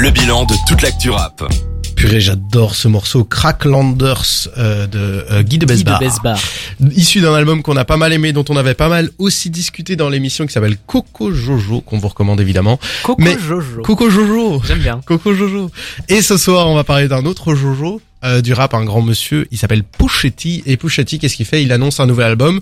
le bilan de toute l'actu rap. Purée, j'adore ce morceau Cracklanders euh, de euh, Guy de Guy de Besbar. Issu d'un album qu'on a pas mal aimé, dont on avait pas mal aussi discuté dans l'émission qui s'appelle Coco Jojo, qu'on vous recommande évidemment. Coco Mais- Jojo. Coco Jojo J'aime bien. Coco Jojo. Et ce soir, on va parler d'un autre Jojo, euh, du rap, un grand monsieur. Il s'appelle Pushetti. Et Pushetti, qu'est-ce qu'il fait? Il annonce un nouvel album.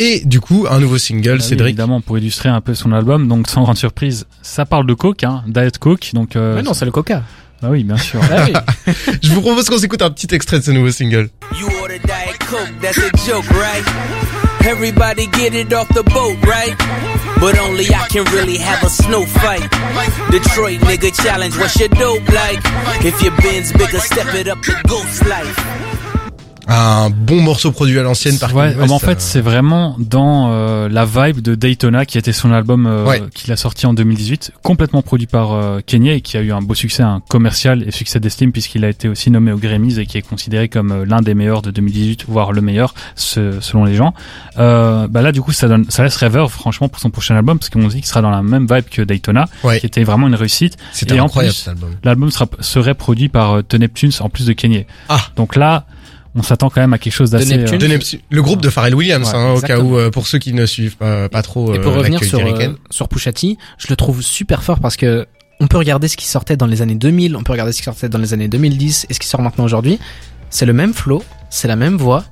Et du coup, un nouveau single, Bah oui, Cédric. évidemment, pour illustrer un peu son album, donc sans grande surprise, ça parle de coke, hein, Diet Coke, donc. Euh, Mais non, c'est le Coca. Bah oui, bien sûr. Ah oui. Je vous propose qu'on s'écoute un petit extrait de ce nouveau single. You order Diet Coke, that's a joke, right? Everybody get it off the boat, right? But only I can really have a snow fight. Detroit nigga challenge, what's your dope like? If your bin's bigger, step it up to ghost life. Un bon morceau produit à l'ancienne par Ouais, en fait, euh, c'est vraiment dans euh, la vibe de Daytona, qui était son album euh, Ouais. qu'il a sorti en 2018, complètement produit par euh, Kanye et qui a eu un beau succès, un commercial et succès d'estime puisqu'il a été aussi nommé aux Grammys et qui est considéré comme euh, l'un des meilleurs de 2018, voire le meilleur ce- selon les gens. Euh, bah là, du coup, ça donne, ça laisse rêveur, franchement, pour son prochain album parce qu'on dit qu'il sera dans la même vibe que Daytona, Ouais. qui était vraiment une réussite. C'était et en incroyable plus, cet album. L'album sera, serait produit par The Neptunes en plus de Kanye. Ah. Donc là, on s'attend quand même à quelque chose d'assez. Euh, le groupe de Pharrell Williams, Ouais, hein, au cas où, euh, pour ceux qui ne suivent pas, pas trop Et euh, pour revenir sur, euh, sur Pusha T, je le trouve super fort parce que on peut regarder ce qui sortait dans les années 2000, on peut regarder ce qui sortait dans les années 2010 et ce qui sort maintenant aujourd'hui. C'est le même flow, c'est la même voix,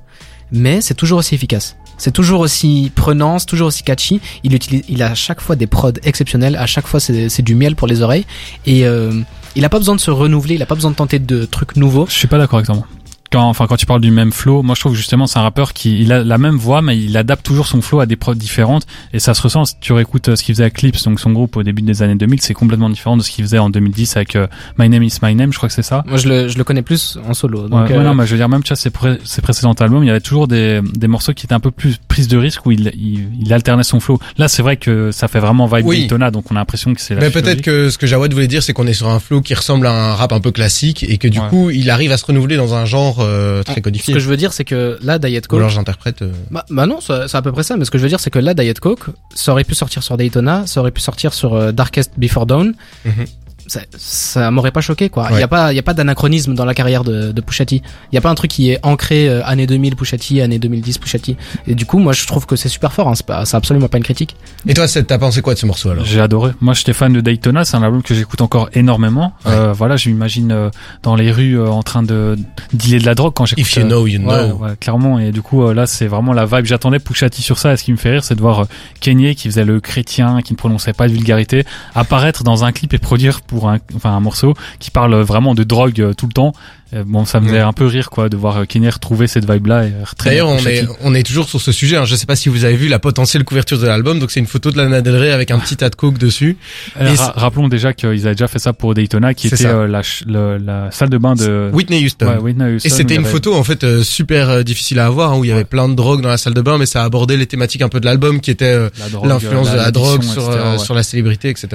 mais c'est toujours aussi efficace. C'est toujours aussi prenant, c'est toujours aussi catchy. Il utilise, il a à chaque fois des prods exceptionnels. À chaque fois, c'est c'est du miel pour les oreilles. Et euh, il a pas besoin de se renouveler. Il a pas besoin de tenter de trucs nouveaux. Je suis pas d'accord avec toi. Quand, enfin, quand tu parles du même flow, moi je trouve que justement c'est un rappeur qui il a la même voix, mais il adapte toujours son flow à des prods différentes et ça se ressent. Si tu réécoutes euh, ce qu'il faisait avec Clips, donc son groupe au début des années 2000, c'est complètement différent de ce qu'il faisait en 2010 avec euh, My Name Is My Name, je crois que c'est ça. Moi, je le, je le connais plus en solo. Donc, ouais, ouais, euh, non, mais je veux dire même tu vois ses, pré- ses précédents albums, il y avait toujours des, des morceaux qui étaient un peu plus prise de risque où il, il, il alternait son flow. Là, c'est vrai que ça fait vraiment vibe Oui. Daytona, donc on a l'impression que c'est Mais peut-être que ce que Jawad voulait dire, c'est qu'on est sur un flow qui ressemble à un rap un peu classique et que du Ouais. coup, il arrive à se renouveler dans un genre euh, très Ce codifié. que je veux dire, c'est que là, Diet Ou Coke, alors j'interprète. euh, Bah, bah non, c'est c'est à peu près ça. Mais ce que je veux dire, c'est que là, Diet Coke, ça aurait pu sortir sur Daytona, ça aurait pu sortir sur euh, Darkest Before Dawn. Mhm. Ça, ça m'aurait pas choqué, quoi. Il Ouais. y a pas, il y a pas d'anachronisme dans la carrière de, de Pusha T. Il y a pas un truc qui est ancré euh, année 2000 Pusha T, année 2010 Pusha T. Et du coup, moi, je trouve que c'est super fort. Hein. C'est pas, c'est absolument pas une critique. Et toi, c'est- t'as pensé quoi de ce morceau alors? J'ai adoré. Moi, j'étais fan de Daytona. C'est un album que j'écoute encore énormément. Ouais. Euh, voilà, je m'imagine euh, dans les rues euh, en train de dealer de la drogue quand j'écoute. If you euh, know, you Ouais, know. ouais, clairement. Et du coup, euh, là, c'est vraiment la vibe. J'attendais Pusha T sur ça. Et ce qui me fait rire, c'est de voir euh, Kanye, qui faisait le chrétien, qui ne prononçait pas de vulgarité, apparaître dans un clip et produire pour un, enfin, un morceau qui parle vraiment de drogue euh, tout le temps. Euh, bon, ça me faisait un peu rire, quoi, de voir euh, Kanye retrouver cette vibe-là. et retraîner D'ailleurs, on est, on est toujours sur ce sujet. Hein. Je sais pas si vous avez vu la potentielle couverture de l'album. Donc, c'est une photo de Lana Del Rey avec un petit tas de coke dessus. Euh, ra- rappelons déjà qu'ils avaient déjà fait ça pour Daytona, qui était euh, la, ch- le- la salle de bain de Whitney Houston. Ouais, Whitney Houston, Et c'était une avait- photo en fait euh, super difficile à avoir hein, où il y avait Ouais. plein de drogue dans la salle de bain, mais ça abordait les thématiques un peu de l'album qui était l'influence de la drogue ouais. sur la célébrité, etc.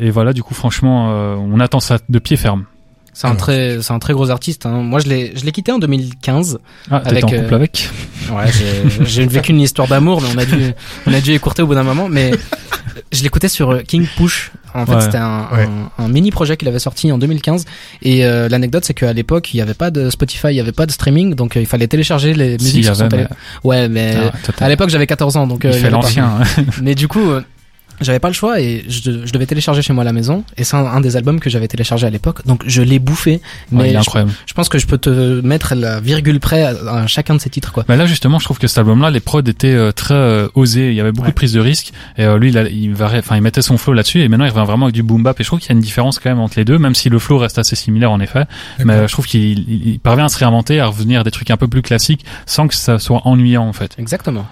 Et voilà, du coup, franchement, euh, on attend ça de pied ferme. C'est un très, c'est un très gros artiste. Hein. Moi, je l'ai, je l'ai quitté en 2015. Ah, Avec, en couple euh, avec Ouais, j'ai- j'ai vécu une histoire d'amour, mais on a dû, on a dû écourter au bout d'un moment. Mais je l'écoutais sur euh, King Push. En fait, Ouais. c'était un, Ouais. un, un mini projet qu'il avait sorti en 2015. Et euh, l'anecdote, c'est qu'à l'époque, il n'y avait pas de Spotify, il n'y avait pas de streaming, donc euh, il fallait télécharger les Si, musiques y sur son téléphone. Ouais, mais Ah, à l'époque, j'avais 14 ans, donc euh, il fait l'ancien. hein. Mais du coup, euh, j'avais pas le choix et je, je devais télécharger chez moi à la maison. Et c'est un, un des albums que j'avais téléchargé à l'époque, donc je l'ai bouffé. Ouais, Mais il est je, incroyable. je pense que je peux te mettre la virgule près à, à chacun de ces titres, quoi. Mais là, justement, je trouve que cet album-là, les prods étaient euh, très euh, osés. Il y avait beaucoup Ouais. de prises de risques. Et euh, lui, il, a- il, varie- enfin, il mettait son flow là-dessus. Et maintenant, il revient vraiment avec du boom bap. Et je trouve qu'il y a une différence quand même entre les deux, même si le flow reste assez similaire en effet. Mais euh, je trouve qu'il il- il parvient à se réinventer, à revenir à des trucs un peu plus classiques, sans que ça soit ennuyant en fait. Exactement.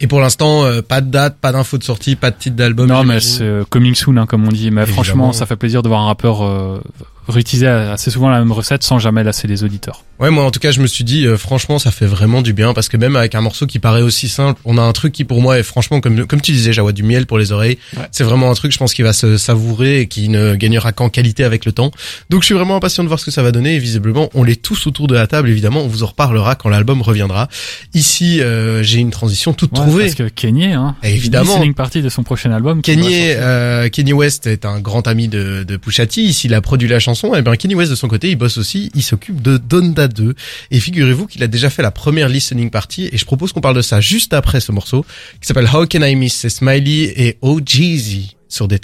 Et pour l'instant, euh, pas de date, pas d'info de sortie, pas de titre d'album. non, mais c'est euh, coming soon, hein, comme on dit. Mais Évidemment. franchement, ça fait plaisir de voir un rappeur euh, réutiliser assez souvent la même recette sans jamais lasser les auditeurs. Ouais, moi en tout cas, je me suis dit euh, franchement, ça fait vraiment du bien parce que même avec un morceau qui paraît aussi simple, on a un truc qui pour moi est franchement comme comme tu disais, Jawa du miel pour les oreilles. Ouais. C'est vraiment un truc, je pense, qui va se savourer et qui ne gagnera qu'en qualité avec le temps. Donc je suis vraiment impatient de voir ce que ça va donner. Et visiblement, on l'est tous autour de la table. Évidemment, on vous en reparlera quand l'album reviendra. Ici, euh, j'ai une transition toute Ouais, trouvée. Parce que Kanye, hein, Évidemment. listening party de son prochain album. sortir. euh, Kanye West est un grand ami de, de Pusha T. Ici, il a produit la chanson. Et bien, Kanye West de son côté, il bosse aussi. Il s'occupe de Donda 2. Et figurez-vous qu'il a déjà fait la première listening party. Et je propose qu'on parle de ça juste après ce morceau qui s'appelle How Can I Miss? Smiley et Oh Jeezy sur des.